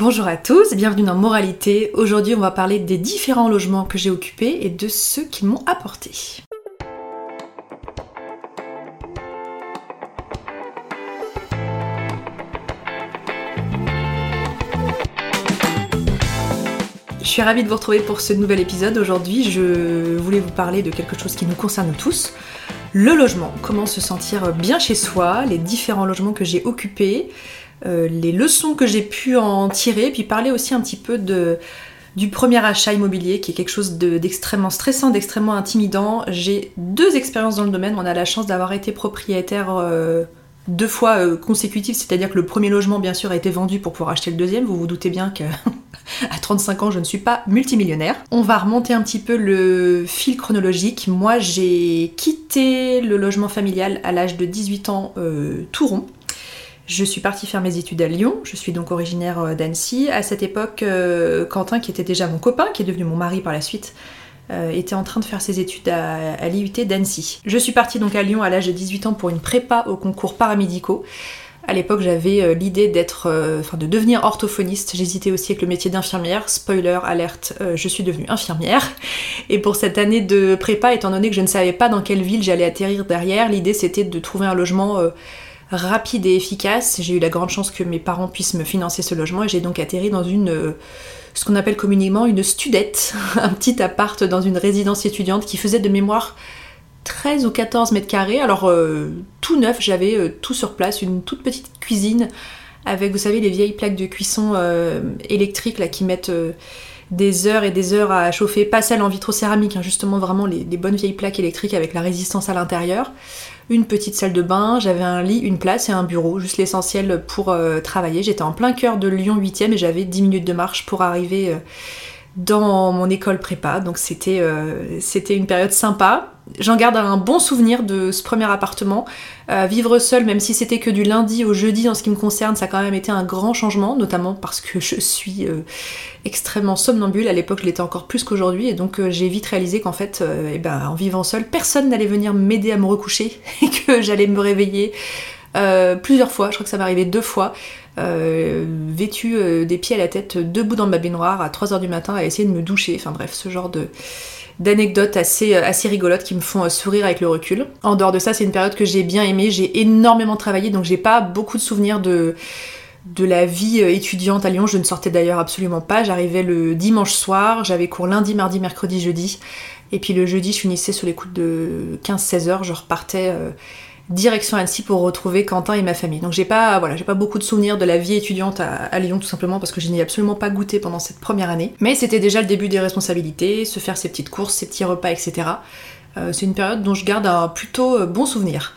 Bonjour à tous, bienvenue dans Moralité. Aujourd'hui, on va parler des différents logements que j'ai occupés et de ceux qu'ils m'ont apporté. Je suis ravie de vous retrouver pour ce nouvel épisode. Aujourd'hui, je voulais vous parler de quelque chose qui nous concerne tous. Le logement, comment se sentir bien chez soi, les différents logements que j'ai occupés, euh, les leçons que j'ai pu en tirer, puis parler aussi un petit peu de, du premier achat immobilier, qui est quelque chose d'extrêmement stressant, d'extrêmement intimidant. J'ai deux expériences dans le domaine. On a la chance d'avoir été propriétaire euh, deux fois euh, consécutives, c'est-à-dire que le premier logement, bien sûr, a été vendu pour pouvoir acheter le deuxième. Vous vous doutez bien que à 35 ans, je ne suis pas multimillionnaire. On va remonter un petit peu le fil chronologique. Moi, j'ai quitté le logement familial à l'âge de 18 ans tout rond. Je suis partie faire mes études à Lyon, je suis donc originaire euh, d'Annecy. À cette époque, euh, Quentin, qui était déjà mon copain, qui est devenu mon mari par la suite, euh, était en train de faire ses études à, l'IUT d'Annecy. Je suis partie donc à Lyon à l'âge de 18 ans pour une prépa au concours paramédicaux. À l'époque, j'avais l'idée d'être, enfin, de devenir orthophoniste. J'hésitais aussi avec le métier d'infirmière. Spoiler, alerte, je suis devenue infirmière. Et pour cette année de prépa, étant donné que je ne savais pas dans quelle ville j'allais atterrir derrière, l'idée c'était de trouver un logement rapide et efficace. J'ai eu la grande chance que mes parents puissent me financer ce logement et j'ai donc atterri dans une euh, ce qu'on appelle communément une studette, un petit appart dans une résidence étudiante qui faisait de mémoire 13 ou 14 mètres carrés. Alors euh, tout neuf, j'avais euh, tout sur place, une toute petite cuisine avec, vous savez, les vieilles plaques de cuisson électriques qui mettent des heures et des heures à chauffer, pas celles en vitrocéramique, hein, justement vraiment les, bonnes vieilles plaques électriques avec la résistance à l'intérieur. Une petite salle de bain, j'avais un lit, une place et un bureau, juste l'essentiel pour euh, travailler. J'étais en plein cœur de Lyon 8e et j'avais 10 minutes de marche pour arriver euh, dans mon école prépa, donc c'était euh, c'était une période sympa. J'en garde un bon souvenir de ce premier appartement. Euh, vivre seul, même si c'était que du lundi au jeudi en ce qui me concerne, ça a quand même été un grand changement, notamment parce que je suis euh, extrêmement somnambule. À l'époque, je l'étais encore plus qu'aujourd'hui, et donc j'ai vite réalisé qu'en fait, eh ben, en vivant seul, personne n'allait venir m'aider à me recoucher et que j'allais me réveiller plusieurs fois. Je crois que ça m'est arrivé deux fois. Euh, vêtue euh, des pieds à la tête, debout dans ma baignoire à 3h du matin à essayer de me doucher. Enfin bref, ce genre d'anecdotes assez, euh, assez rigolotes qui me font sourire avec le recul. En dehors de ça, c'est une période que j'ai bien aimée, j'ai énormément travaillé, donc j'ai pas beaucoup de souvenirs de, de la vie étudiante à Lyon. Je ne sortais d'ailleurs absolument pas, j'arrivais le dimanche soir, j'avais cours lundi, mardi, mercredi, jeudi, et puis le jeudi, je finissais sur les coups de 15-16 heures, je repartais direction Annecy pour retrouver Quentin et ma famille. Donc j'ai pas, voilà, j'ai pas beaucoup de souvenirs de la vie étudiante à, Lyon tout simplement parce que je n'y ai absolument pas goûté pendant cette première année. Mais c'était déjà le début des responsabilités, se faire ses petites courses, ses petits repas, etc. Euh, c'est une période dont je garde un plutôt euh, bon souvenir.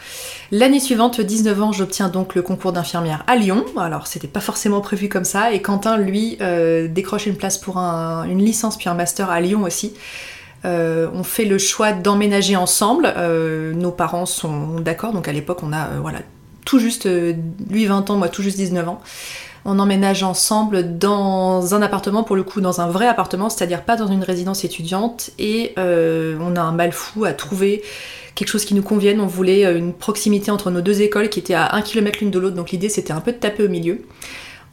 L'année suivante, 19 ans, j'obtiens donc le concours d'infirmière à Lyon. Alors c'était pas forcément prévu comme ça et Quentin lui euh, décroche une place pour une licence puis un master à Lyon aussi. Euh, on fait le choix d'emménager ensemble. Euh, nos parents sont d'accord, donc à l'époque on a euh, voilà tout juste lui 20 ans, moi tout juste 19 ans. On emménage ensemble dans un appartement, pour le coup dans un vrai appartement, c'est-à-dire pas dans une résidence étudiante, et on a un mal fou à trouver quelque chose qui nous convienne. On voulait une proximité entre nos deux écoles qui étaient à 1 km l'une de l'autre, donc l'idée c'était un peu de taper au milieu.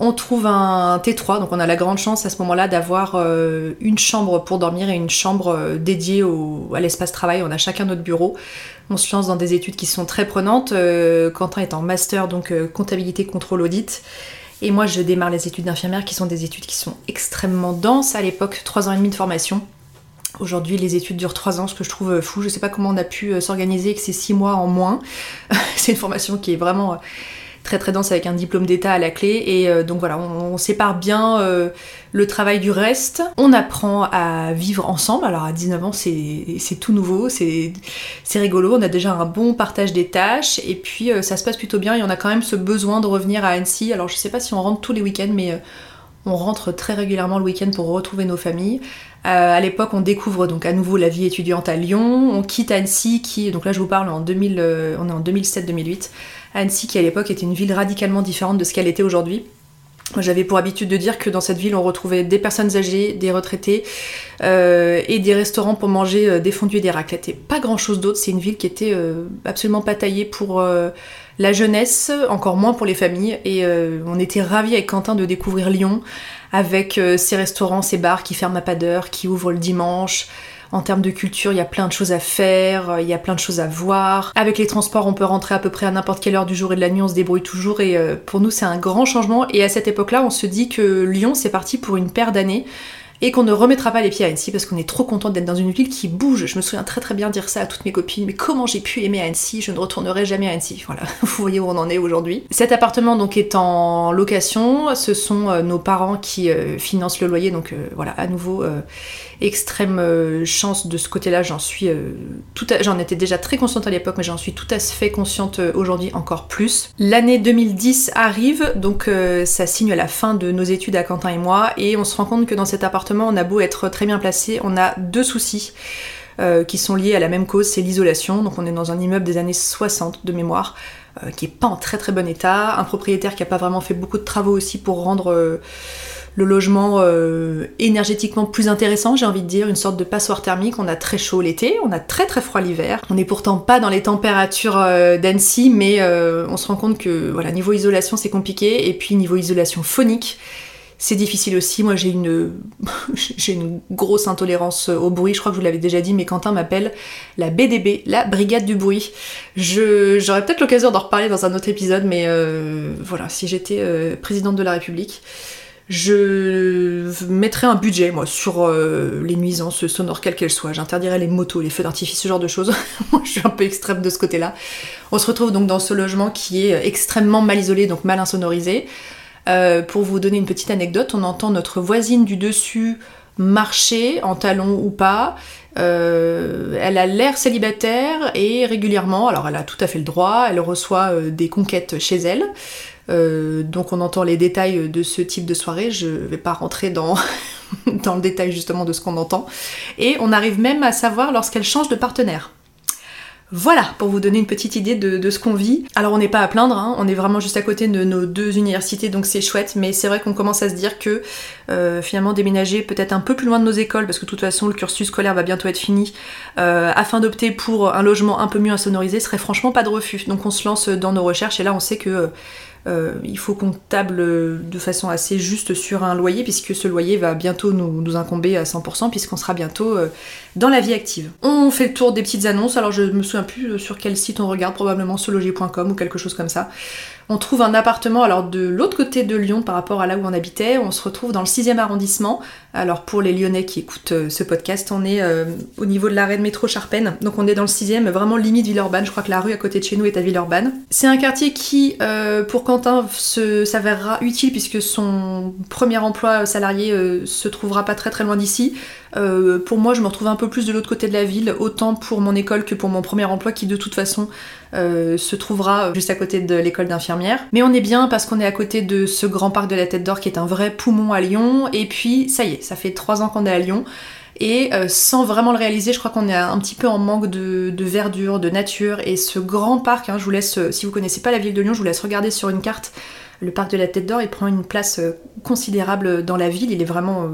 On trouve un T3, donc on a la grande chance à ce moment-là d'avoir euh, une chambre pour dormir et une chambre euh, dédiée à l'espace travail. On a chacun notre bureau. On se lance dans des études qui sont très prenantes. Euh, Quentin est en master, donc comptabilité, contrôle, audit. Et moi, je démarre les études d'infirmière qui sont des études qui sont extrêmement denses. À l'époque, 3 ans et demi de formation. Aujourd'hui, les études durent 3 ans, ce que je trouve fou. Je sais pas comment on a pu s'organiser que c'est 6 mois en moins. c'est une formation qui est vraiment très très dense avec un diplôme d'état à la clé. Et euh, donc voilà, on, sépare bien euh, le travail du reste. On apprend à vivre ensemble. Alors à 19 ans, c'est tout nouveau, c'est rigolo. On a déjà un bon partage des tâches. Et puis euh, ça se passe plutôt bien. Et on a quand même ce besoin de revenir à Annecy. Alors je sais pas si on rentre tous les week-ends, mais on rentre très régulièrement le week-end pour retrouver nos familles. à l'époque, on découvre donc à nouveau la vie étudiante à Lyon. On quitte Annecy, qui, donc là je vous parle en 2000, on est en 2007-2008. Annecy qui à l'époque était une ville radicalement différente de ce qu'elle était aujourd'hui. J'avais pour habitude de dire que dans cette ville, on retrouvait des personnes âgées, des retraités euh, et des restaurants pour manger euh, des fondus et des raclettes. Et pas grand-chose d'autre. C'est une ville qui était euh, absolument pas taillée pour la jeunesse, encore moins pour les familles. Et on était ravis avec Quentin de découvrir Lyon avec ses restaurants, ses bars qui ferment à pas d'heure, qui ouvrent le dimanche. En termes de culture, il y a plein de choses à faire, euh, il y a plein de choses à voir. Avec les transports, on peut rentrer à peu près à n'importe quelle heure du jour et de la nuit, on se débrouille toujours et euh, pour nous c'est un grand changement. Et à cette époque-là, on se dit que Lyon c'est parti pour une paire d'années et qu'on ne remettra pas les pieds à Annecy parce qu'on est trop content d'être dans une ville qui bouge. Je me souviens très très bien dire ça à toutes mes copines, mais comment j'ai pu aimer Annecy? Je ne retournerai jamais à Annecy. Voilà, vous voyez où on en est aujourd'hui. Cet appartement donc est en location, ce sont euh, nos parents qui euh, financent le loyer, donc euh, voilà, à nouveau extrême chance de ce côté-là, j'en suis tout j'en étais déjà très consciente à l'époque, mais j'en suis tout à fait consciente aujourd'hui encore plus. L'année 2010 arrive, donc ça signe la fin de nos études à Quentin et moi, et on se rend compte que dans cet appartement on a beau être très bien placé, on a deux soucis euh, qui sont liés à la même cause, c'est l'isolation. Donc on est dans un immeuble des années 60 de mémoire, euh, qui est pas en très très bon état, un propriétaire qui a pas vraiment fait beaucoup de travaux aussi pour rendre euh, le logement énergétiquement plus intéressant, j'ai envie de dire, une sorte de passoire thermique. On a très chaud l'été, on a très très froid l'hiver. On n'est pourtant pas dans les températures d'Annecy, mais on se rend compte que voilà, niveau isolation c'est compliqué, et puis niveau isolation phonique, c'est difficile aussi. Moi, j'ai une, j'ai une grosse intolérance au bruit. Je crois que je vous l'avais déjà dit, mais Quentin m'appelle la BDB, la Brigade du bruit. J'aurais peut-être l'occasion d'en reparler dans un autre épisode, mais euh, voilà, si j'étais euh, présidente de la République, je mettrais un budget, moi, sur euh, les nuisances sonores, quelles qu'elles soient. J'interdirais les motos, les feux d'artifice, ce genre de choses. moi, je suis un peu extrême de ce côté-là. On se retrouve donc dans ce logement qui est extrêmement mal isolé, donc mal insonorisé. Euh, pour vous donner une petite anecdote, on entend notre voisine du dessus marcher en talons ou pas. Euh, elle a l'air célibataire et régulièrement, alors elle a tout à fait le droit, elle reçoit euh, des conquêtes chez elle. donc on entend les détails de ce type de soirée, je vais pas rentrer dans le détail justement de ce qu'on entend. Et on arrive même à savoir lorsqu'elle change de partenaire. Voilà, pour vous donner une petite idée de, ce qu'on vit. Alors on n'est pas à plaindre, hein. on est vraiment juste à côté de nos deux universités, donc c'est chouette, mais c'est vrai qu'on commence à se dire que euh, finalement déménager peut-être un peu plus loin de nos écoles, parce que de toute façon le cursus scolaire va bientôt être fini, euh, afin d'opter pour un logement un peu mieux insonorisé, serait franchement pas de refus. Donc on se lance dans nos recherches, et là on sait que euh, il faut qu'on table de façon assez juste sur un loyer, puisque ce loyer va bientôt nous, incomber à 100%, puisqu'on sera bientôt euh, dans la vie active. On fait le tour des petites annonces, alors je me souviens plus sur quel site on regarde, probablement sologer.com ou quelque chose comme ça. On trouve un appartement alors de l'autre côté de Lyon par rapport à là où on habitait. On se retrouve dans le 6e arrondissement. Alors pour les Lyonnais qui écoutent euh, ce podcast, on est euh, au niveau de l'arrêt de métro Charpennes. Donc on est dans le 6e, vraiment limite Villeurbanne. Je crois que la rue à côté de chez nous est à Villeurbanne. C'est un quartier qui, euh, pour Quentin, s'avérera utile puisque son premier emploi salarié se trouvera pas très très loin d'ici. pour moi, je me retrouve un peu plus de l'autre côté de la ville, autant pour mon école que pour mon premier emploi qui de toute façon se trouvera juste à côté de l'école d'infirmière mais on est bien parce qu'on est à côté de ce grand parc de la Tête d'Or qui est un vrai poumon à Lyon. Et puis, ça y est, ça fait trois ans qu'on est à Lyon. Et euh, sans vraiment le réaliser, je crois qu'on est un petit peu en manque de, verdure, de nature. Et ce grand parc, hein, je vous laisse, euh, si vous connaissez pas la ville de Lyon, je vous laisse regarder sur une carte. Le parc de la Tête d'Or, il prend une place euh, considérable dans la ville. Il est vraiment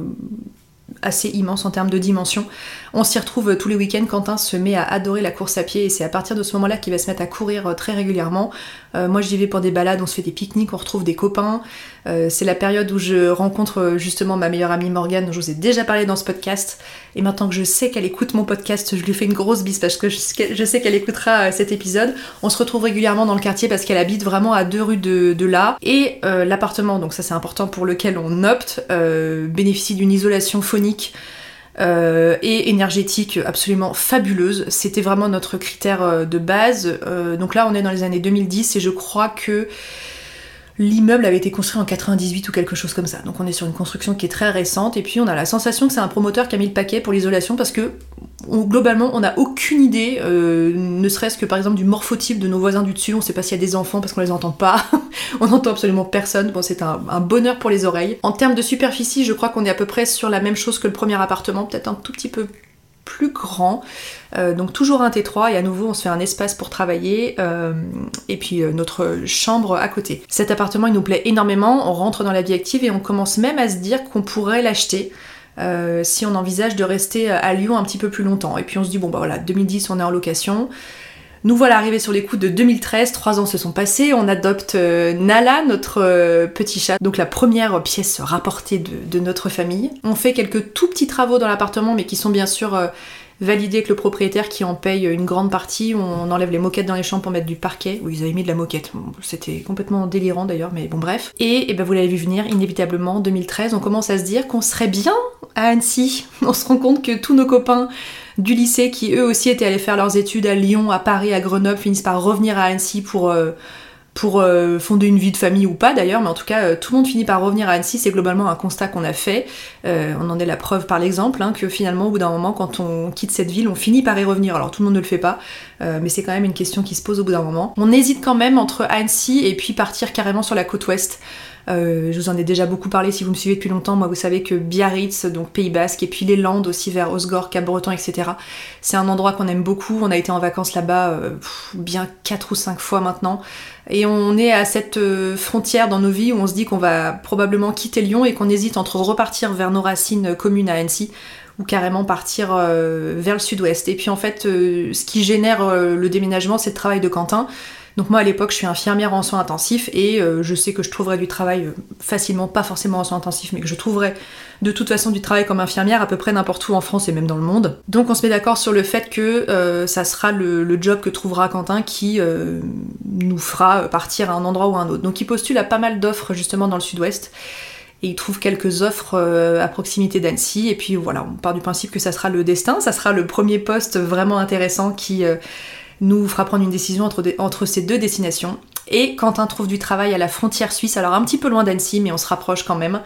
assez immense en termes de dimension. On s'y retrouve tous les week-ends. Quentin se met à adorer la course à pied et c'est à partir de ce moment-là qu'il va se mettre à courir très régulièrement. Euh, moi j'y vais pour des balades, on se fait des pique-niques, on retrouve des copains. Euh, c'est la période où je rencontre euh, justement ma meilleure amie Morgane, dont je vous ai déjà parlé dans ce podcast. Et maintenant que je sais qu'elle écoute mon podcast, je lui fais une grosse bise parce que je sais qu'elle écoutera cet épisode. On se retrouve régulièrement dans le quartier parce qu'elle habite vraiment à deux rues de, là. Et l'appartement, donc ça c'est important pour lequel on opte, bénéficie d'une isolation phonique. Et énergétique absolument fabuleuse. C'était vraiment notre critère de base. donc là, on est dans les années 2010 et je crois que L'immeuble avait été construit en 98 ou quelque chose comme ça. Donc on est sur une construction qui est très récente et puis on a la sensation que c'est un promoteur qui a mis le paquet pour l'isolation parce que globalement on n'a aucune idée, euh, ne serait-ce que par exemple du morphotype de nos voisins du dessus. On sait pas s'il y a des enfants parce qu'on les entend pas. on n'entend absolument personne. Bon c'est un, bonheur pour les oreilles. En termes de superficie, je crois qu'on est à peu près sur la même chose que le premier appartement, peut-être un tout petit peu plus grand. Euh, donc toujours un T3 et à nouveau on se fait un espace pour travailler euh, et puis euh, notre chambre à côté. Cet appartement il nous plaît énormément, on rentre dans la vie active et on commence même à se dire qu'on pourrait l'acheter. si on envisage de rester à Lyon un petit peu plus longtemps. Et puis on se dit, bon bah voilà, 2010 on est en location, nous voilà arrivés sur les coups de 2013, trois ans se sont passés, on adopte Nala, notre petit chat, donc la première pièce rapportée de, notre famille. On fait quelques tout petits travaux dans l'appartement, mais qui sont bien sûr valider avec le propriétaire qui en paye une grande partie. On enlève les moquettes dans les chambres pour mettre du parquet. Oui, ils avaient mis de la moquette. C'était complètement délirant d'ailleurs, mais bon, bref. Et, eh ben, vous l'avez vu venir, inévitablement, 2013, on commence à se dire qu'on serait bien à Annecy. On se rend compte que tous nos copains du lycée qui eux aussi étaient allés faire leurs études à Lyon, à Paris, à Grenoble, finissent par revenir à Annecy pour. Euh, pour euh, fonder une vie de famille ou pas d'ailleurs, mais en tout cas euh, tout le monde finit par revenir à Annecy, c'est globalement un constat qu'on a fait, euh, on en est la preuve par l'exemple, hein, que finalement au bout d'un moment quand on quitte cette ville, on finit par y revenir, alors tout le monde ne le fait pas, mais c'est quand même une question qui se pose au bout d'un moment. On hésite quand même entre Annecy et puis partir carrément sur la côte ouest. Je vous en ai déjà beaucoup parlé si vous me suivez depuis longtemps. Moi, vous savez que Biarritz, donc Pays Basque, et puis les Landes aussi vers Osgore, Cap-Breton, etc. C'est un endroit qu'on aime beaucoup. On a été en vacances là-bas bien 4 ou 5 fois maintenant. Et on est à cette euh, frontière dans nos vies où on se dit qu'on va probablement quitter Lyon et qu'on hésite entre repartir vers nos racines communes à Annecy ou carrément partir euh, vers le sud-ouest. Et puis en fait, euh, ce qui génère le déménagement, c'est le travail de Quentin. Donc moi à l'époque je suis infirmière en soins intensifs et euh, je sais que je trouverai du travail euh, facilement, pas forcément en soins intensifs, mais que je trouverai de toute façon du travail comme infirmière à peu près n'importe où en France et même dans le monde. Donc on se met d'accord sur le fait que euh, ça sera le, job que trouvera Quentin qui nous fera partir à un endroit ou à un autre. Donc il postule à pas mal d'offres justement dans le sud-ouest et il trouve quelques offres à proximité d'Annecy et puis voilà, on part du principe que ça sera le destin, ça sera le premier poste vraiment intéressant qui nous fera prendre une décision entre, ces deux destinations. Et Quentin trouve du travail à la frontière suisse, alors un petit peu loin d'Annecy, mais on se rapproche quand même.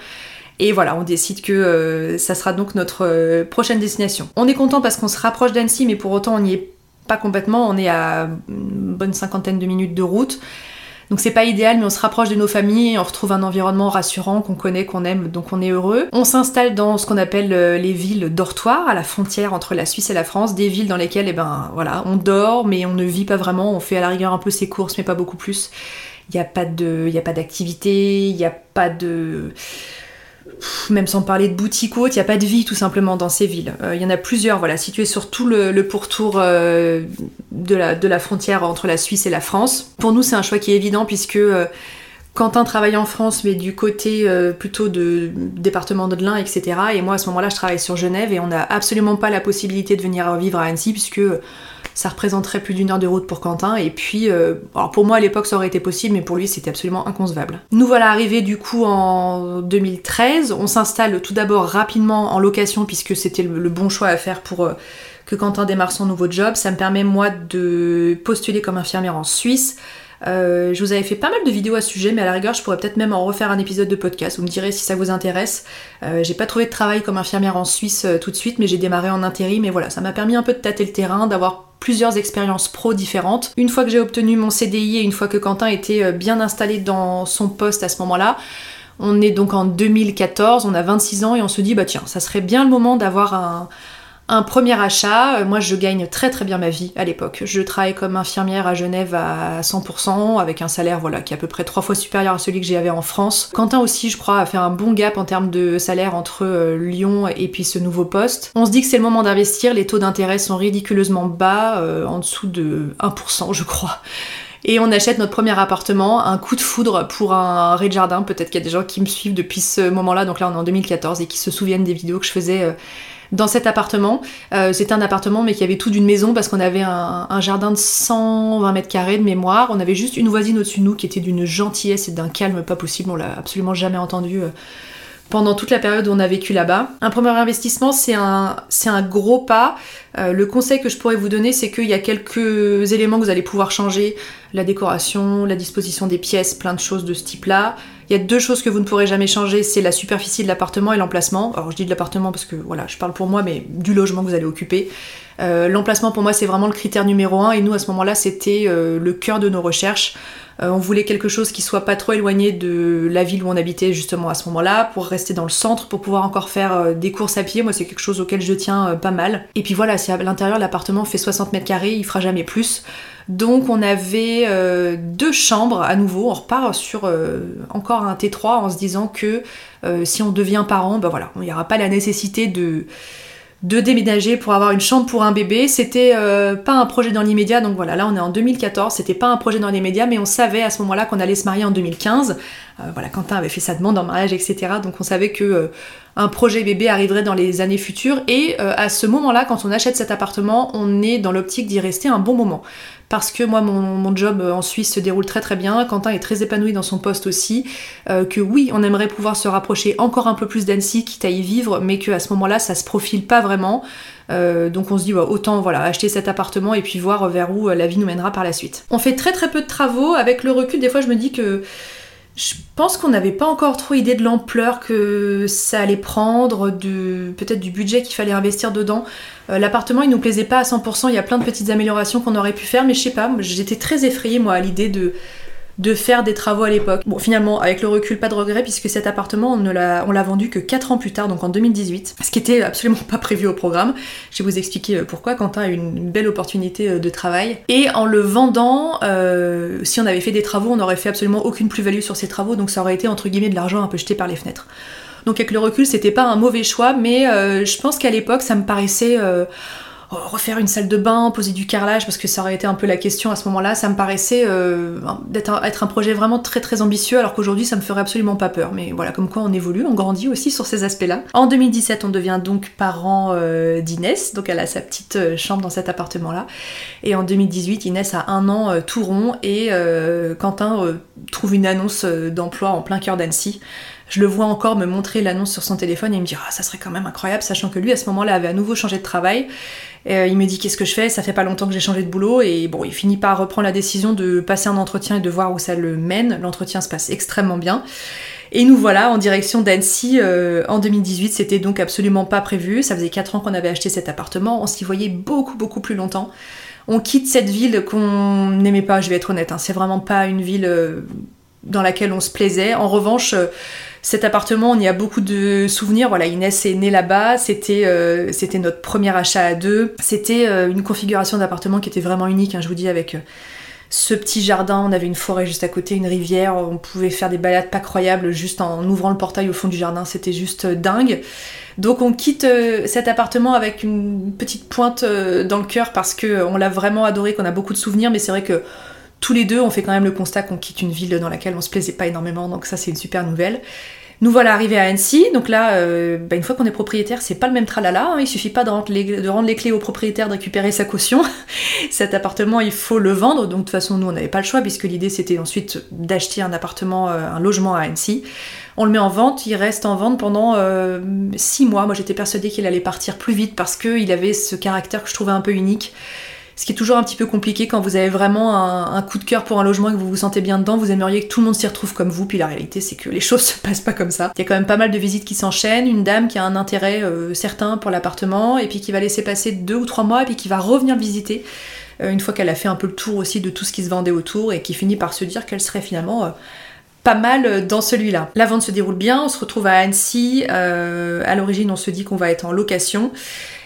Et voilà, on décide que euh, ça sera donc notre euh, prochaine destination. On est content parce qu'on se rapproche d'Annecy, mais pour autant on n'y est pas complètement, on est à une bonne cinquantaine de minutes de route. Donc c'est pas idéal, mais on se rapproche de nos familles, on retrouve un environnement rassurant qu'on connaît, qu'on aime, donc on est heureux. On s'installe dans ce qu'on appelle euh, les villes dortoirs, à la frontière entre la Suisse et la France, des villes dans lesquelles, eh ben voilà, on dort, mais on ne vit pas vraiment, on fait à la rigueur un peu ses courses, mais pas beaucoup plus. Il n'y a pas d'activité, il n'y a pas de même sans parler de boutique ou autre, il n'y a pas de vie tout simplement dans ces villes. Euh, il y en a plusieurs, voilà, situées sur tout le, pourtour euh, de, la, de, la, frontière entre la Suisse et la France. Pour nous, c'est un choix qui est évident puisque euh, Quentin travaille en France, mais du côté plutôt de département de l'Ain, etc. Et moi, à ce moment-là, je travaille sur Genève et on n'a absolument pas la possibilité de venir vivre à Annecy puisque ça représenterait plus d'une heure de route pour Quentin. Et puis, euh, pour moi à l'époque ça aurait été possible, mais pour lui c'était absolument inconcevable. Nous voilà arrivés du coup en 2013. On s'installe tout d'abord rapidement en location puisque c'était le, bon choix à faire pour euh, que Quentin démarre son nouveau job. Ça me permet moi de postuler comme infirmière en Suisse. Euh, je vous avais fait pas mal de vidéos à ce sujet, mais à la rigueur, je pourrais peut-être même en refaire un épisode de podcast. Vous me direz si ça vous intéresse. j'ai pas trouvé de travail comme infirmière en Suisse tout de suite, mais j'ai démarré en intérim. Mais voilà, ça m'a permis un peu de tâter le terrain, d'avoir plusieurs expériences pro différentes. Une fois que j'ai obtenu mon CDI et une fois que Quentin était euh, bien installé dans son poste à ce moment-là, on est donc en 2014, on a 26 ans et on se dit bah tiens, ça serait bien le moment d'avoir un, un premier achat, euh, moi je gagne très très bien ma vie à l'époque. Je travaille comme infirmière à Genève à 100% avec un salaire voilà qui est à peu près trois fois supérieur à celui que j'avais en France. Quentin aussi je crois a fait un bon gap en termes de salaire entre euh, Lyon et puis ce nouveau poste. On se dit que c'est le moment d'investir, les taux d'intérêt sont ridiculeusement bas, euh, en dessous de 1% je crois. Et on achète notre premier appartement, un coup de foudre pour un rez-de-jardin. Peut-être qu'il y a des gens qui me suivent depuis ce moment-là, donc là on est en 2014, et qui se souviennent des vidéos que je faisais dans cet appartement. Euh, c'était un appartement mais qui avait tout d'une maison parce qu'on avait un, jardin de 120 mètres carrés de mémoire. On avait juste une voisine au-dessus de nous qui était d'une gentillesse et d'un calme pas possible. On l'a absolument jamais entendu. Euh, pendant toute la période où on a vécu là-bas. Un premier investissement, c'est un, gros pas. Euh, le conseil que je pourrais vous donner, c'est qu'il y a quelques éléments que vous allez pouvoir changer. La décoration, la disposition des pièces, plein de choses de ce type-là. Il y a deux choses que vous ne pourrez jamais changer, c'est la superficie de l'appartement et l'emplacement. Alors je dis de l'appartement parce que voilà, je parle pour moi, mais du logement que vous allez occuper. Euh, l'emplacement pour moi c'est vraiment le critère numéro un et nous à ce moment-là c'était euh, le cœur de nos recherches. Euh, on voulait quelque chose qui soit pas trop éloigné de la ville où on habitait justement à ce moment-là, pour rester dans le centre, pour pouvoir encore faire des courses à pied. Moi c'est quelque chose auquel je tiens pas mal. Et puis voilà, si à l'intérieur l'appartement fait 60 mètres carrés, il fera jamais plus. Donc on avait euh, deux chambres à nouveau, on repart sur euh, encore un T3 en se disant que euh, si on devient parent, ben voilà, il n'y aura pas la nécessité de, de déménager pour avoir une chambre pour un bébé. C'était pas un projet dans l'immédiat, donc voilà, là on est en 2014, c'était pas un projet dans l'immédiat, mais on savait à ce moment-là qu'on allait se marier en 2015. Voilà, Quentin avait fait sa demande en mariage, etc. Donc on savait que un projet bébé arriverait dans les années futures. Et à ce moment-là, quand on achète cet appartement, on est dans l'optique d'y rester un bon moment parce que moi mon, job euh, en Suisse se déroule très très bien, Quentin est très épanoui dans son poste aussi, euh, que oui on aimerait pouvoir se rapprocher encore un peu plus d'Annecy quitte à y vivre, mais qu'à ce moment-là ça se profile pas vraiment. Euh, donc on se dit bah, autant voilà acheter cet appartement et puis voir vers où la vie nous mènera par la suite. On fait très très peu de travaux, avec le recul des fois je me dis que je pense qu'on n'avait pas encore trop idée de l'ampleur que ça allait prendre, peut-être du budget qu'il fallait investir dedans. Euh, l'appartement, il nous plaisait pas à 100%, il y a plein de petites améliorations qu'on aurait pu faire, mais je sais pas, j'étais très effrayée moi à l'idée de de faire des travaux à l'époque. Bon, finalement, avec le recul, pas de regret, puisque cet appartement, on l'a vendu que 4 ans plus tard, donc en 2018, ce qui était absolument pas prévu au programme. Je vais vous expliquer euh, pourquoi. Quentin a une belle opportunité euh, de travail. Et en le vendant, euh, si on avait fait des travaux, on n'aurait fait absolument aucune plus-value sur ces travaux, donc ça aurait été entre guillemets de l'argent un peu jeté par les fenêtres. Donc avec le recul, c'était pas un mauvais choix, mais je pense qu'à l'époque, ça me paraissait refaire une salle de bain, poser du carrelage, parce que ça aurait été un peu la question à ce moment-là, ça me paraissait euh, être un projet vraiment très très ambitieux, alors qu'aujourd'hui ça me ferait absolument pas peur. Mais voilà, comme quoi on évolue, on grandit aussi sur ces aspects-là. En 2017, on devient donc parent euh, d'Inès, donc elle a sa petite euh, chambre dans cet appartement-là. Et en 2018, Inès a un an tout rond et Quentin trouve une annonce d'emploi en plein cœur d'Annecy. Je le vois encore me montrer l'annonce sur son téléphone et me dit ah, ça serait quand même incroyable, sachant que lui à ce moment-là avait à nouveau changé de travail. Euh, il me dit qu'est-ce que je fais, ça fait pas longtemps que j'ai changé de boulot et bon, il finit par reprendre la décision de passer un entretien et de voir où ça le mène. L'entretien se passe extrêmement bien. Et nous voilà en direction d'Annecy euh, en 2018, c'était donc absolument pas prévu, ça faisait 4 ans qu'on avait acheté cet appartement, on s'y voyait beaucoup beaucoup plus longtemps. On quitte cette ville qu'on n'aimait pas, je vais être honnête, hein. c'est vraiment pas une ville euh, dans laquelle on se plaisait. En revanche, cet appartement, on y a beaucoup de souvenirs. Voilà, Inès est née là-bas. C'était euh, notre premier achat à deux. C'était euh, une configuration d'appartement qui était vraiment unique. Hein, je vous dis avec euh, ce petit jardin, on avait une forêt juste à côté, une rivière. On pouvait faire des balades pas croyables juste en ouvrant le portail au fond du jardin. C'était juste dingue. Donc on quitte cet appartement avec une petite pointe dans le cœur parce que on l'a vraiment adoré, qu'on a beaucoup de souvenirs. Mais c'est vrai que tous les deux, on fait quand même le constat qu'on quitte une ville dans laquelle on se plaisait pas énormément, donc ça c'est une super nouvelle. Nous voilà arrivés à Annecy, donc là, euh, bah, une fois qu'on est propriétaire, c'est pas le même tralala, hein. il suffit pas de rendre, les, clés au propriétaire, de récupérer sa caution. Cet appartement, il faut le vendre, donc de toute façon, nous, on n'avait pas le choix, puisque l'idée c'était ensuite d'acheter un appartement, euh, un logement à Annecy. On le met en vente, il reste en vente pendant 6 euh, mois. Moi, j'étais persuadée qu'il allait partir plus vite parce qu'il avait ce caractère que je trouvais un peu unique. Ce qui est toujours un petit peu compliqué quand vous avez vraiment un, coup de cœur pour un logement et que vous vous sentez bien dedans, vous aimeriez que tout le monde s'y retrouve comme vous, puis la réalité c'est que les choses se passent pas comme ça. Il y a quand même pas mal de visites qui s'enchaînent, une dame qui a un intérêt euh, certain pour l'appartement, et puis qui va laisser passer deux ou trois mois, et puis qui va revenir visiter euh, une fois qu'elle a fait un peu le tour aussi de tout ce qui se vendait autour, et qui finit par se dire qu'elle serait finalement... Euh, pas mal dans celui-là. La vente se déroule bien, on se retrouve à Annecy. à l'origine, on se dit qu'on va être en location.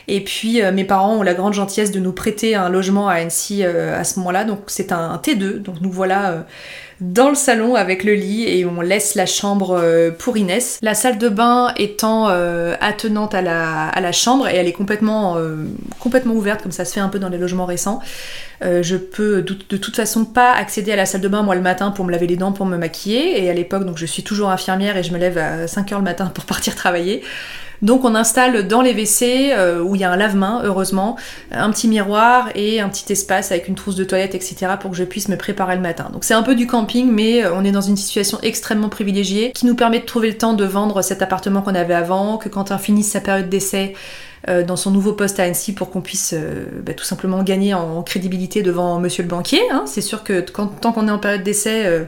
Et puis euh, mes parents ont la grande gentillesse de nous prêter un logement à Annecy euh, à ce moment-là. Donc c'est un, T2. Donc nous voilà euh, dans le salon avec le lit et on laisse la chambre pour Inès. La salle de bain étant attenante à la, chambre et elle est complètement, complètement ouverte comme ça se fait un peu dans les logements récents. je peux de, de, toute façon pas accéder à la salle de bain moi le matin pour me laver les dents, pour me maquiller et à l'époque donc je suis toujours infirmière et je me lève à 5h le matin pour partir travailler. Donc on installe dans les WC euh, où il y a un lave-main, heureusement, un petit miroir et un petit espace avec une trousse de toilette, etc. pour que je puisse me préparer le matin. Donc c'est un peu du camping, mais euh, on est dans une situation extrêmement privilégiée qui nous permet de trouver le temps de vendre cet appartement qu'on avait avant, que quand on finisse sa période d'essai, euh, dans son nouveau poste à Annecy pour qu'on puisse bah, tout simplement gagner en crédibilité devant monsieur le banquier. Hein. C'est sûr que tant qu'on est en période d'essai,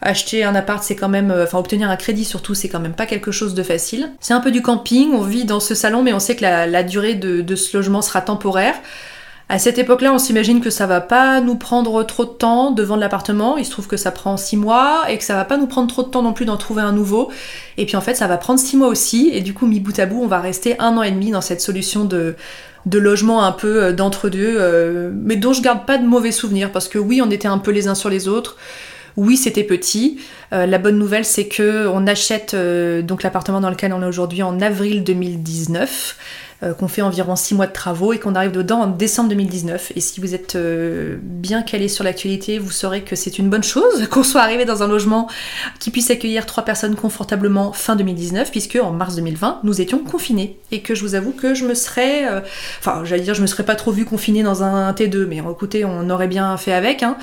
Acheter un appart, c'est quand même, enfin obtenir un crédit surtout, c'est quand même pas quelque chose de facile. C'est un peu du camping, on vit dans ce salon, mais on sait que la, durée de ce logement sera temporaire. À cette époque-là, on s'imagine que ça va pas nous prendre trop de temps de vendre l'appartement. Il se trouve que ça prend six mois et que ça va pas nous prendre trop de temps non plus d'en trouver un nouveau. Et puis en fait, ça va prendre six mois aussi. Et du coup, mi bout à bout, on va rester un an et demi dans cette solution de, de logement un peu euh, d'entre-deux, euh, mais dont je garde pas de mauvais souvenirs parce que oui, on était un peu les uns sur les autres. Oui, c'était petit. Euh, la bonne nouvelle, c'est que on achète donc l'appartement dans lequel on est aujourd'hui en avril 2019. Euh, qu'on fait environ 6 mois de travaux et qu'on arrive dedans en décembre 2019. Et si vous êtes euh, bien calé sur l'actualité, vous saurez que c'est une bonne chose qu'on soit arrivé dans un logement qui puisse accueillir 3 personnes confortablement fin 2019, puisque en mars 2020, nous étions confinés. Et que je vous avoue que je me serais... Euh, enfin, j'allais dire, je me serais pas trop vu confiné dans un T2, mais écoutez, on aurait bien fait avec. Hein.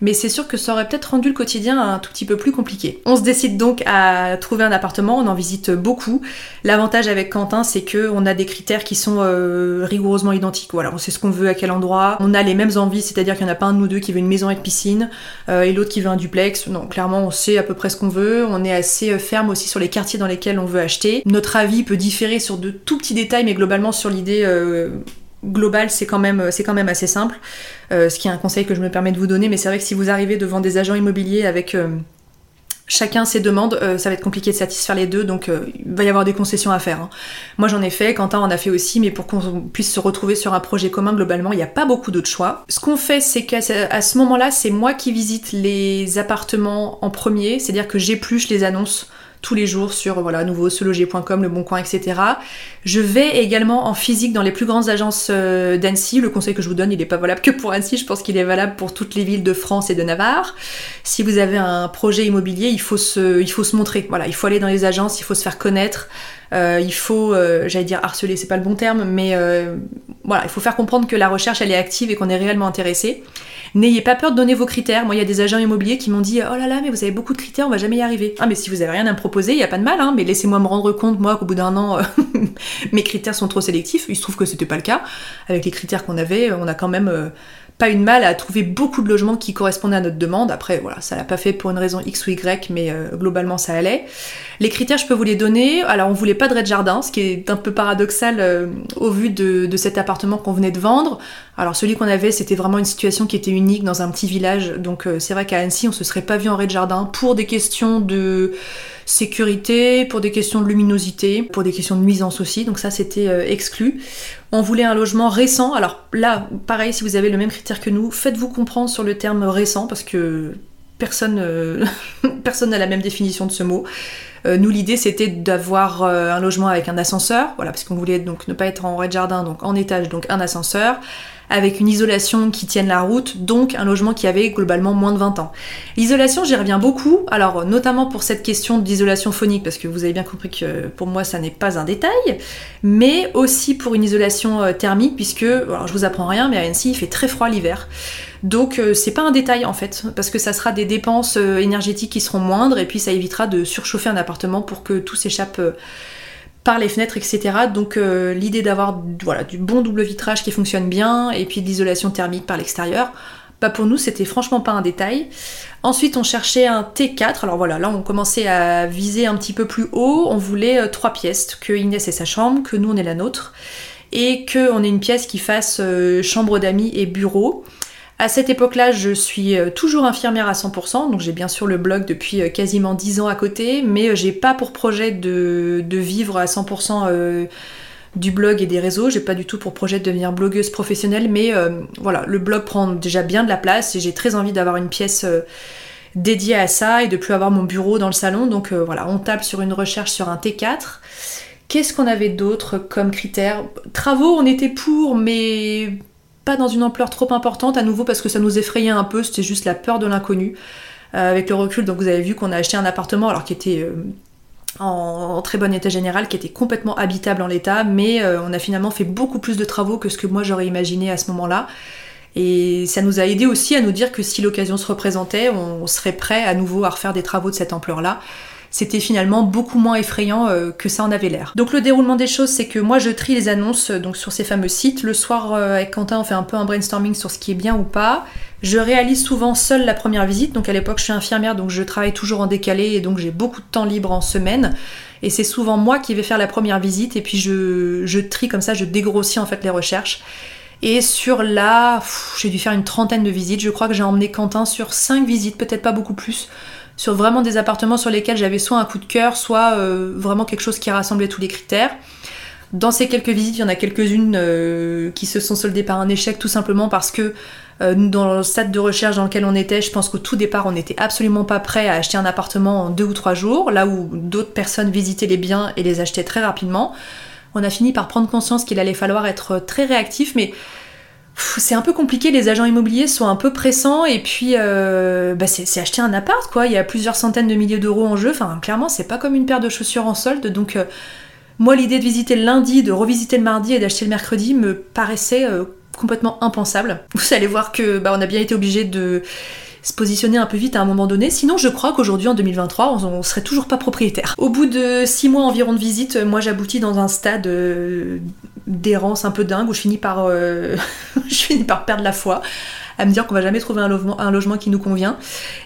Mais c'est sûr que ça aurait peut-être rendu le quotidien un tout petit peu plus compliqué. On se décide donc à trouver un appartement, on en visite beaucoup. L'avantage avec Quentin, c'est que on a des critères qui sont euh, rigoureusement identiques. Voilà, on sait ce qu'on veut, à quel endroit. On a les mêmes envies, c'est-à-dire qu'il n'y en a pas un de nous deux qui veut une maison avec piscine euh, et l'autre qui veut un duplex. Non, clairement, on sait à peu près ce qu'on veut. On est assez euh, ferme aussi sur les quartiers dans lesquels on veut acheter. Notre avis peut différer sur de tout petits détails, mais globalement sur l'idée globale, c'est quand même c'est quand même assez simple. ce qui est un conseil que je me permets de vous donner, mais c'est vrai que si vous arrivez devant des agents immobiliers avec chacun ses demandes, euh, ça va être compliqué de satisfaire les deux, donc euh, il va y avoir des concessions à faire. Hein. Moi j'en ai fait, Quentin en a fait aussi, mais pour qu'on puisse se retrouver sur un projet commun globalement, il n'y a pas beaucoup d'autres choix. Ce qu'on fait, c'est qu'à ce moment-là, c'est moi qui visite les appartements en premier, c'est-à-dire que j'épluche les annonces tous les jours sur voilà nouveau seloger.com, le bon coin, etc. Je vais également en physique dans les plus grandes agences euh, d'Annecy. Le conseil que je vous donne, il n'est pas valable que pour Annecy, je pense qu'il est valable pour toutes les villes de France et de Navarre. Si vous avez un projet immobilier, il faut se, il faut se montrer. Voilà, il faut aller dans les agences, il faut se faire connaître. Euh, il faut, euh, j'allais dire harceler, c'est pas le bon terme, mais voilà, il faut faire comprendre que la recherche elle est active et qu'on est réellement intéressé. N'ayez pas peur de donner vos critères. Moi, il y a des agents immobiliers qui m'ont dit Oh là là, mais vous avez beaucoup de critères, on va jamais y arriver. Ah, mais si vous avez rien à me proposer, il n'y a pas de mal, hein, mais laissez-moi me rendre compte, moi, qu'au bout d'un an, euh, mes critères sont trop sélectifs. Il se trouve que c'était pas le cas. Avec les critères qu'on avait, on a quand même pas une mal à trouver beaucoup de logements qui correspondaient à notre demande. Après, voilà, ça l'a pas fait pour une raison X ou Y, mais euh, globalement ça allait. Les critères, je peux vous les donner. Alors, on voulait pas de rez-de-jardin, ce qui est un peu paradoxal euh, au vu de, cet appartement qu'on venait de vendre. Alors, celui qu'on avait, c'était vraiment une situation qui était unique dans un petit village. Donc, euh, c'est vrai qu'à Annecy, on se serait pas vu en rez-de-jardin pour des questions de sécurité, pour des questions de luminosité, pour des questions de nuisance aussi, donc ça c'était exclu. On voulait un logement récent. Alors là, pareil, si vous avez le même critère que nous, faites-vous comprendre sur le terme récent parce que personne euh, personne n'a la même définition de ce mot. Euh, nous, l'idée c'était d'avoir euh, un logement avec un ascenseur, voilà, parce qu'on voulait donc ne pas être en rez-de-jardin, donc en étage, donc un ascenseur, avec une isolation qui tienne la route, donc un logement qui avait globalement moins de 20 ans. L'isolation, j'y reviens beaucoup, alors notamment pour cette question d'isolation phonique, parce que vous avez bien compris que pour moi ça n'est pas un détail, mais aussi pour une isolation euh, thermique, puisque, alors je vous apprends rien, mais à Annecy il fait très froid l'hiver. Donc euh, c'est pas un détail en fait, parce que ça sera des dépenses euh, énergétiques qui seront moindres, et puis ça évitera de surchauffer un appartement pour que tout s'échappe par les fenêtres, etc. Donc euh, l'idée d'avoir voilà, du bon double vitrage qui fonctionne bien et puis de l'isolation thermique par l'extérieur, bah pour nous c'était franchement pas un détail. Ensuite on cherchait un T4, alors voilà, là on commençait à viser un petit peu plus haut, on voulait euh, trois pièces, que Inès ait sa chambre, que nous on ait la nôtre, et qu'on ait une pièce qui fasse euh, chambre d'amis et bureau. À cette époque-là, je suis euh, toujours infirmière à 100%, donc j'ai bien sûr le blog depuis euh, quasiment 10 ans à côté, mais euh, j'ai pas pour projet de, vivre à 100% du blog et des réseaux, j'ai pas du tout pour projet de devenir blogueuse professionnelle, mais voilà, le blog prend déjà bien de la place et j'ai très envie d'avoir une pièce dédiée à ça et de plus avoir mon bureau dans le salon, donc voilà, on tape sur une recherche sur un T4. Qu'est-ce qu'on avait d'autre comme critères? Travaux, on était pour, mais pas dans une ampleur trop importante, à nouveau parce que ça nous effrayait un peu, c'était juste la peur de l'inconnu. Euh, avec le recul, donc vous avez vu qu'on a acheté un appartement alors qui était euh, en, très bon état général, qui était complètement habitable en l'état, mais euh, on a finalement fait beaucoup plus de travaux que ce que moi j'aurais imaginé à ce moment-là. Et ça nous a aidé aussi à nous dire que si l'occasion se représentait, on serait prêt à nouveau à refaire des travaux de cette ampleur-là. C'était finalement beaucoup moins effrayant euh, que ça en avait l'air. Donc le déroulement des choses, c'est que moi je trie les annonces donc sur ces fameux sites. Le soir avec Quentin, on fait un peu un brainstorming sur ce qui est bien ou pas. Je réalise souvent seule la première visite, donc à l'époque je suis infirmière, donc je travaille toujours en décalé et donc j'ai beaucoup de temps libre en semaine. Et c'est souvent moi qui vais faire la première visite et puis je, je trie comme ça, je dégrossis en fait les recherches. Et sur là, j'ai dû faire une trentaine de visites. Je crois que j'ai emmené Quentin sur cinq visites, peut-être pas beaucoup plus, sur vraiment des appartements sur lesquels j'avais soit un coup de cœur, soit euh, vraiment quelque chose qui rassemblait tous les critères. Dans ces quelques visites, il y en a quelques-unes euh, qui se sont soldées par un échec tout simplement parce que euh, dans le stade de recherche dans lequel on était, je pense qu'au tout départ, on n'était absolument pas prêt à acheter un appartement en deux ou trois jours, là où d'autres personnes visitaient les biens et les achetaient très rapidement. On a fini par prendre conscience qu'il allait falloir être très réactif, mais c'est un peu compliqué, les agents immobiliers sont un peu pressants et puis euh, bah, c'est acheter un appart quoi, il y a plusieurs centaines de milliers d'euros en jeu, enfin clairement c'est pas comme une paire de chaussures en solde donc euh, moi l'idée de visiter le lundi, de revisiter le mardi et d'acheter le mercredi me paraissait euh, complètement impensable. Vous allez voir que bah, on a bien été obligé de se positionner un peu vite à un moment donné. Sinon, je crois qu'aujourd'hui, en 2023, on, serait toujours pas propriétaire. Au bout de six mois environ de visite, moi j'aboutis dans un stade d'errance un peu dingue où je finis par, euh, je finis par perdre la foi à me dire qu'on va jamais trouver un logement, un logement qui nous convient.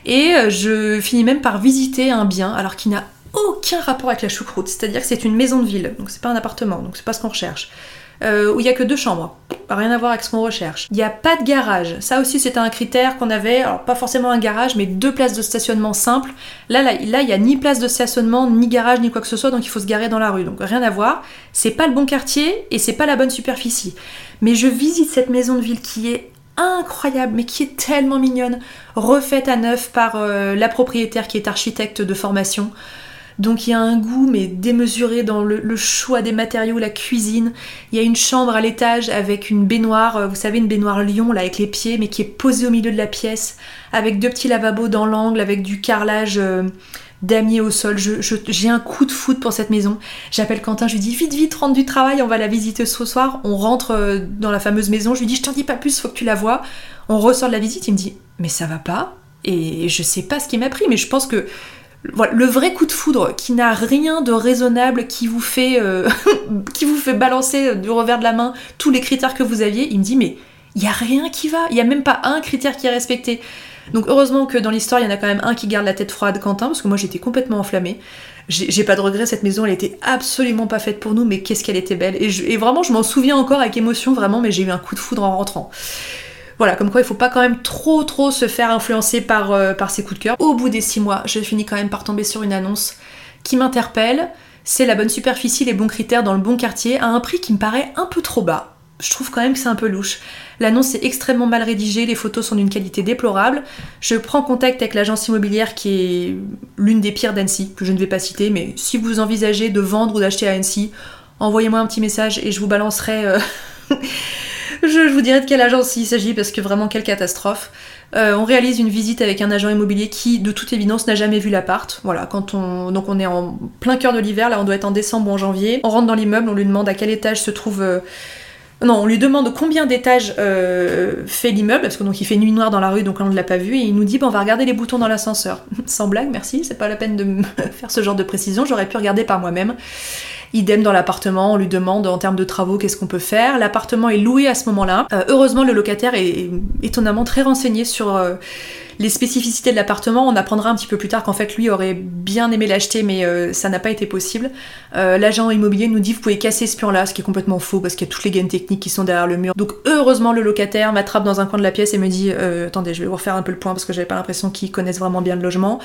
Et euh, je finis même par visiter un bien, alors qui n'a aucun rapport avec la choucroute. C'est-à-dire que c'est une maison de ville, donc c'est pas un appartement, donc c'est pas ce qu'on recherche. Euh, où il y a que deux chambres. Rien à voir avec ce qu'on recherche. Il n'y a pas de garage. Ça aussi, c'était un critère qu'on avait. Alors, pas forcément un garage, mais deux places de stationnement simples. Là, là, il n'y a ni place de stationnement, ni garage, ni quoi que ce soit, donc il faut se garer dans la rue. Donc, rien à voir. C'est pas le bon quartier et c'est pas la bonne superficie. Mais je visite cette maison de ville qui est incroyable, mais qui est tellement mignonne, refaite à neuf par euh, la propriétaire qui est architecte de formation. Donc il y a un goût mais démesuré dans le, choix des matériaux, la cuisine. Il y a une chambre à l'étage avec une baignoire, euh, vous savez une baignoire lion là avec les pieds mais qui est posée au milieu de la pièce, avec deux petits lavabos dans l'angle, avec du carrelage euh, damier au sol. J'ai un coup de foot pour cette maison. J'appelle Quentin, je lui dis vite vite rentre du travail, on va la visiter ce soir. On rentre euh, dans la fameuse maison, je lui dis je t'en dis pas plus, faut que tu la vois. On ressort de la visite, il me dit mais ça va pas et je sais pas ce qui m'a pris, mais je pense que le vrai coup de foudre qui n'a rien de raisonnable, qui vous fait, euh, vous fait balancer du revers de la main tous les critères que vous aviez, il me dit mais il y a rien qui va, il y a même pas un critère qui est respecté. Donc heureusement que dans l'histoire il y en a quand même un qui garde la tête froide, Quentin, parce que moi j'étais complètement enflammée. J'ai pas de regret, cette maison elle était absolument pas faite pour nous, mais qu'est-ce qu'elle était belle. Et vraiment je m'en souviens encore avec émotion vraiment, mais j'ai eu un coup de foudre en rentrant. Voilà, comme quoi il faut pas quand même trop trop se faire influencer par, euh, par ses coups de cœur. Au bout des six mois, je finis quand même par tomber sur une annonce qui m'interpelle. C'est la bonne superficie, les bons critères dans le bon quartier, à un prix qui me paraît un peu trop bas. Je trouve quand même que c'est un peu louche. L'annonce est extrêmement mal rédigée, les photos sont d'une qualité déplorable. Je prends contact avec l'agence immobilière qui est l'une des pires d'Annecy, que je ne vais pas citer, mais si vous envisagez de vendre ou d'acheter à Annecy, envoyez-moi un petit message et je vous balancerai euh, je, vous dirai de quelle agence il s'agit parce que vraiment quelle catastrophe. Euh, on réalise une visite avec un agent immobilier qui, de toute évidence, n'a jamais vu l'appart. Voilà, quand on donc on est en plein cœur de l'hiver, là on doit être en décembre ou en janvier. On rentre dans l'immeuble, on lui demande à quel étage se trouve. Euh, non, on lui demande combien d'étages euh, fait l'immeuble, parce que donc il fait nuit noire dans la rue, donc on ne l'a pas vu, et il nous dit bon, on va regarder les boutons dans l'ascenseur. Sans blague, merci, c'est pas la peine de me faire ce genre de précision, j'aurais pu regarder par moi-même. Idem dans l'appartement, on lui demande en termes de travaux qu'est-ce qu'on peut faire. L'appartement est loué à ce moment-là. Euh, heureusement, le locataire est étonnamment très renseigné sur euh, les spécificités de l'appartement, on apprendra un petit peu plus tard qu'en fait lui aurait bien aimé l'acheter mais euh, ça n'a pas été possible. Euh, l'agent immobilier nous dit vous pouvez casser ce pion-là, ce qui est complètement faux parce qu'il y a toutes les gaines techniques qui sont derrière le mur. Donc heureusement le locataire m'attrape dans un coin de la pièce et me dit euh, attendez je vais vous refaire un peu le point parce que j'avais pas l'impression qu'ils connaissent vraiment bien le logement.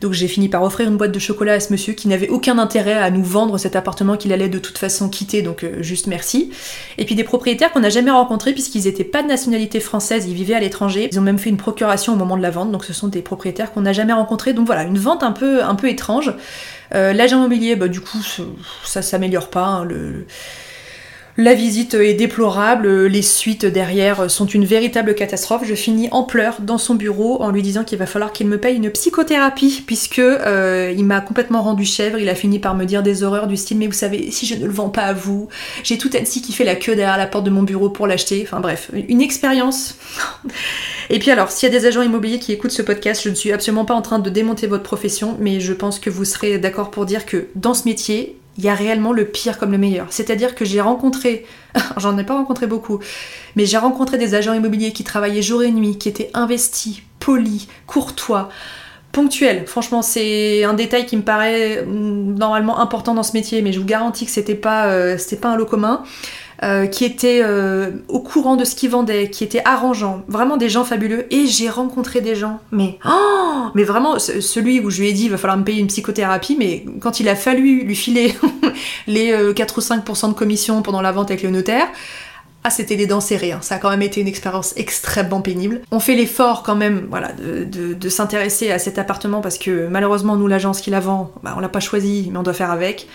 Donc j'ai fini par offrir une boîte de chocolat à ce monsieur qui n'avait aucun intérêt à nous vendre cet appartement qu'il allait de toute façon quitter donc juste merci. Et puis des propriétaires qu'on n'a jamais rencontrés puisqu'ils étaient pas de nationalité française, ils vivaient à l'étranger. Ils ont même fait une procuration au moment de vente, donc ce sont des propriétaires qu'on n'a jamais rencontrés. Donc voilà, une vente un peu, un peu étrange. Euh, l'agent immobilier, bah, du coup, ça s'améliore pas. Hein, le, La visite est déplorable, les suites derrière sont une véritable catastrophe. Je finis en pleurs dans son bureau en lui disant qu'il va falloir qu'il me paye une psychothérapie puisque euh, il m'a complètement rendu chèvre. Il a fini par me dire des horreurs du style mais vous savez si je ne le vends pas à vous, j'ai tout ainsi qui fait la queue derrière la porte de mon bureau pour l'acheter. Enfin bref, une expérience. Et puis alors, s'il y a des agents immobiliers qui écoutent ce podcast, je ne suis absolument pas en train de démonter votre profession, mais je pense que vous serez d'accord pour dire que dans ce métier, il y a réellement le pire comme le meilleur. C'est-à-dire que j'ai rencontré, j'en ai pas rencontré beaucoup, mais j'ai rencontré des agents immobiliers qui travaillaient jour et nuit, qui étaient investis, polis, courtois, ponctuels. Franchement, c'est un détail qui me paraît mm, normalement important dans ce métier, mais je vous garantis que c'était pas, euh, c'était pas un lot commun. Euh, qui étaient euh, au courant de ce qu'ils vendaient, qui étaient arrangeants, vraiment des gens fabuleux. Et j'ai rencontré des gens, mais oh, mais vraiment celui où je lui ai dit il va falloir me payer une psychothérapie, mais quand il a fallu lui filer les 4 euh, ou 5% de commission pendant la vente avec le notaire. Ah, c'était des dents serrées, hein. ça a quand même été une expérience extrêmement pénible. On fait l'effort quand même voilà, de, s'intéresser à cet appartement parce que malheureusement, nous, l'agence qui la vend, bah, on l'a pas choisi, mais on doit faire avec.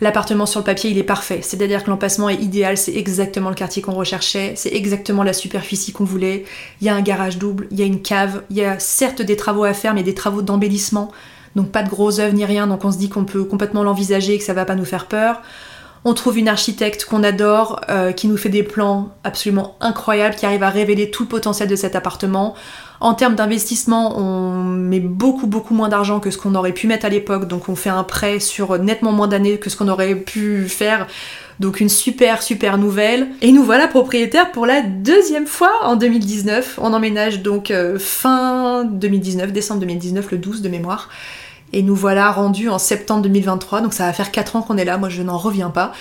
L'appartement sur le papier, il est parfait. C'est-à-dire que l'emplacement est idéal, c'est exactement le quartier qu'on recherchait, c'est exactement la superficie qu'on voulait. Il y a un garage double, il y a une cave, il y a certes des travaux à faire, mais des travaux d'embellissement. Donc pas de gros œuvres ni rien, donc on se dit qu'on peut complètement l'envisager et que ça va pas nous faire peur. On trouve une architecte qu'on adore, euh, qui nous fait des plans absolument incroyables, qui arrive à révéler tout le potentiel de cet appartement. En termes d'investissement, on met beaucoup beaucoup moins d'argent que ce qu'on aurait pu mettre à l'époque, donc on fait un prêt sur nettement moins d'années que ce qu'on aurait pu faire. Donc une super super nouvelle. Et nous voilà propriétaires pour la deuxième fois en 2019. On emménage donc euh, fin 2019, décembre 2019, le 12 de mémoire. Et nous voilà rendus en septembre 2023, donc ça va faire 4 ans qu'on est là, moi je n'en reviens pas.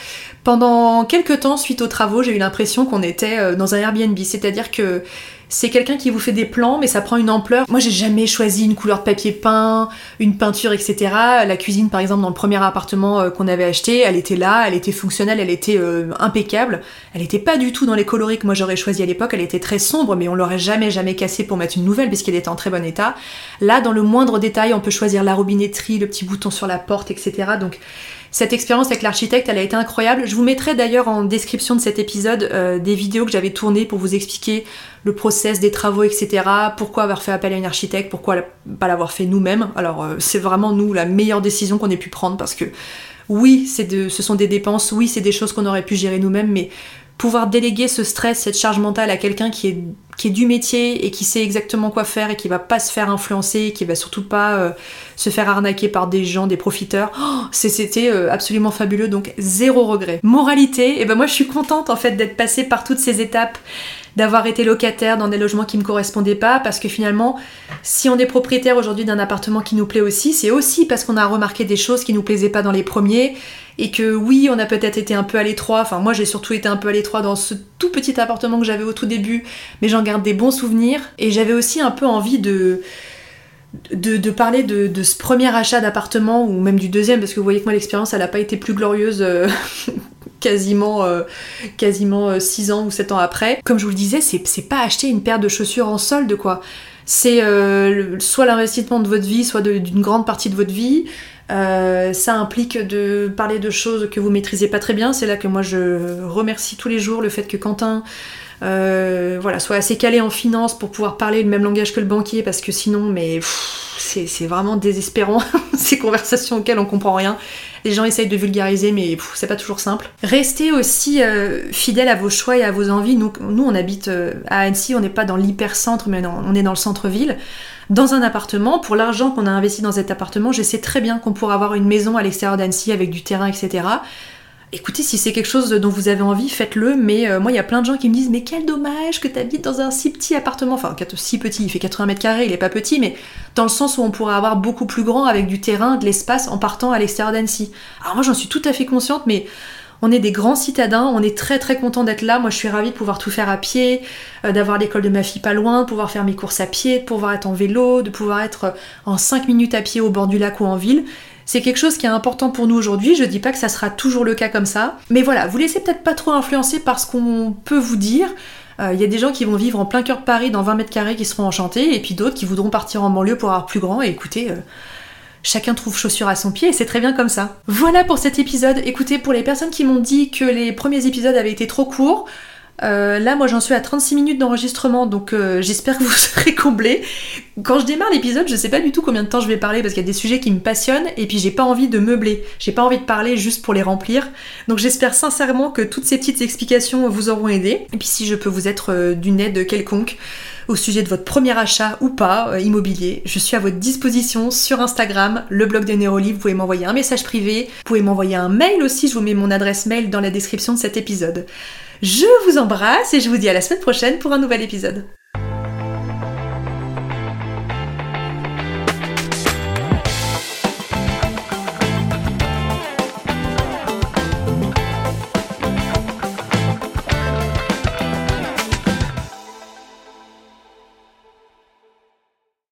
Pendant quelques temps, suite aux travaux, j'ai eu l'impression qu'on était euh, dans un Airbnb, c'est-à-dire que c'est quelqu'un qui vous fait des plans, mais ça prend une ampleur. Moi, j'ai jamais choisi une couleur de papier peint, une peinture, etc. La cuisine, par exemple, dans le premier appartement euh, qu'on avait acheté, elle était là, elle était fonctionnelle, elle était euh, impeccable. Elle était pas du tout dans les coloris que moi j'aurais choisi à l'époque. Elle était très sombre, mais on l'aurait jamais, jamais cassée pour mettre une nouvelle puisqu'elle était en très bon état. Là, dans le moindre détail, on peut choisir la robinetterie, le petit bouton sur la porte, etc. Donc, cette expérience avec l'architecte, elle a été incroyable. Je vous mettrai d'ailleurs en description de cet épisode euh, des vidéos que j'avais tournées pour vous expliquer le process des travaux, etc. Pourquoi avoir fait appel à une architecte, pourquoi pas l'avoir fait nous-mêmes? Alors euh, c'est vraiment nous la meilleure décision qu'on ait pu prendre parce que oui, ce sont des dépenses, oui, c'est des choses qu'on aurait pu gérer nous-mêmes, mais pouvoir déléguer ce stress, cette charge mentale à quelqu'un qui est, du métier et qui sait exactement quoi faire et qui va pas se faire influencer, qui va surtout pas euh, se faire arnaquer par des gens, des profiteurs, oh, c'était euh, absolument fabuleux, donc zéro regret. Moralité, et eh ben moi je suis contente en fait d'être passée par toutes ces étapes d'avoir été locataire dans des logements qui me correspondaient pas, parce que finalement, si on est propriétaire aujourd'hui d'un appartement qui nous plaît aussi, c'est aussi parce qu'on a remarqué des choses qui nous plaisaient pas dans les premiers, et que oui, on a peut-être été un peu à l'étroit, enfin moi j'ai surtout été un peu à l'étroit dans ce tout petit appartement que j'avais au tout début, mais j'en garde des bons souvenirs, et j'avais aussi un peu envie de... De, parler de, ce premier achat d'appartement ou même du deuxième parce que vous voyez que moi l'expérience elle n'a pas été plus glorieuse euh, quasiment euh, quasiment 6 euh, ans ou 7 ans après. Comme je vous le disais, c'est pas acheter une paire de chaussures en solde quoi. C'est soit l'investissement de votre vie, soit d'une grande partie de votre vie. Euh, ça implique de parler de choses que vous maîtrisez pas très bien. C'est là que moi je remercie tous les jours le fait que Quentin euh, voilà, soit assez calé en finance pour pouvoir parler le même langage que le banquier parce que sinon, mais c'est vraiment désespérant ces conversations auxquelles on comprend rien. Les gens essayent de vulgariser, mais c'est pas toujours simple. Restez aussi euh, fidèle à vos choix et à vos envies. Nous, on habite à Annecy, on n'est pas dans l'hyper-centre, mais on est dans le centre-ville dans un appartement, pour l'argent qu'on a investi dans cet appartement, je sais très bien qu'on pourra avoir une maison à l'extérieur d'Annecy avec du terrain, etc. Écoutez, si c'est quelque chose dont vous avez envie, faites-le, mais euh, moi il y a plein de gens qui me disent mais quel dommage que tu habites dans un si petit appartement, enfin si petit, il fait 80 mètres carrés, il est pas petit, mais dans le sens où on pourrait avoir beaucoup plus grand avec du terrain, de l'espace en partant à l'extérieur d'Annecy. Alors moi j'en suis tout à fait consciente, mais on est des grands citadins, on est très très content d'être là. Moi, je suis ravie de pouvoir tout faire à pied, euh, d'avoir l'école de ma fille pas loin, de pouvoir faire mes courses à pied, de pouvoir être en vélo, de pouvoir être euh, en 5 minutes à pied au bord du lac ou en ville. C'est quelque chose qui est important pour nous aujourd'hui. Je dis pas que ça sera toujours le cas comme ça, mais voilà, vous laissez peut-être pas trop influencer par ce qu'on peut vous dire. Il euh, y a des gens qui vont vivre en plein cœur de Paris dans 20 mètres carrés qui seront enchantés, et puis d'autres qui voudront partir en banlieue pour avoir plus grand. Et écoutez, chacun trouve chaussure à son pied et c'est très bien comme ça. Voilà pour cet épisode. Écoutez, pour les personnes qui m'ont dit que les premiers épisodes avaient été trop courts, euh, là, moi, j'en suis à 36 minutes d'enregistrement, donc euh, j'espère que vous serez comblés. Quand je démarre l'épisode, je sais pas du tout combien de temps je vais parler parce qu'il y a des sujets qui me passionnent et puis j'ai pas envie de meubler. J'ai pas envie de parler juste pour les remplir. Donc j'espère sincèrement que toutes ces petites explications vous auront aidé. Et puis si je peux vous être euh, d'une aide quelconque au sujet de votre premier achat ou pas immobilier, je suis à votre disposition sur Instagram, le blog de Néroli. Vous pouvez m'envoyer un message privé, vous pouvez m'envoyer un mail aussi. Je vous mets mon adresse mail dans la description de cet épisode. Je vous embrasse et je vous dis à la semaine prochaine pour un nouvel épisode.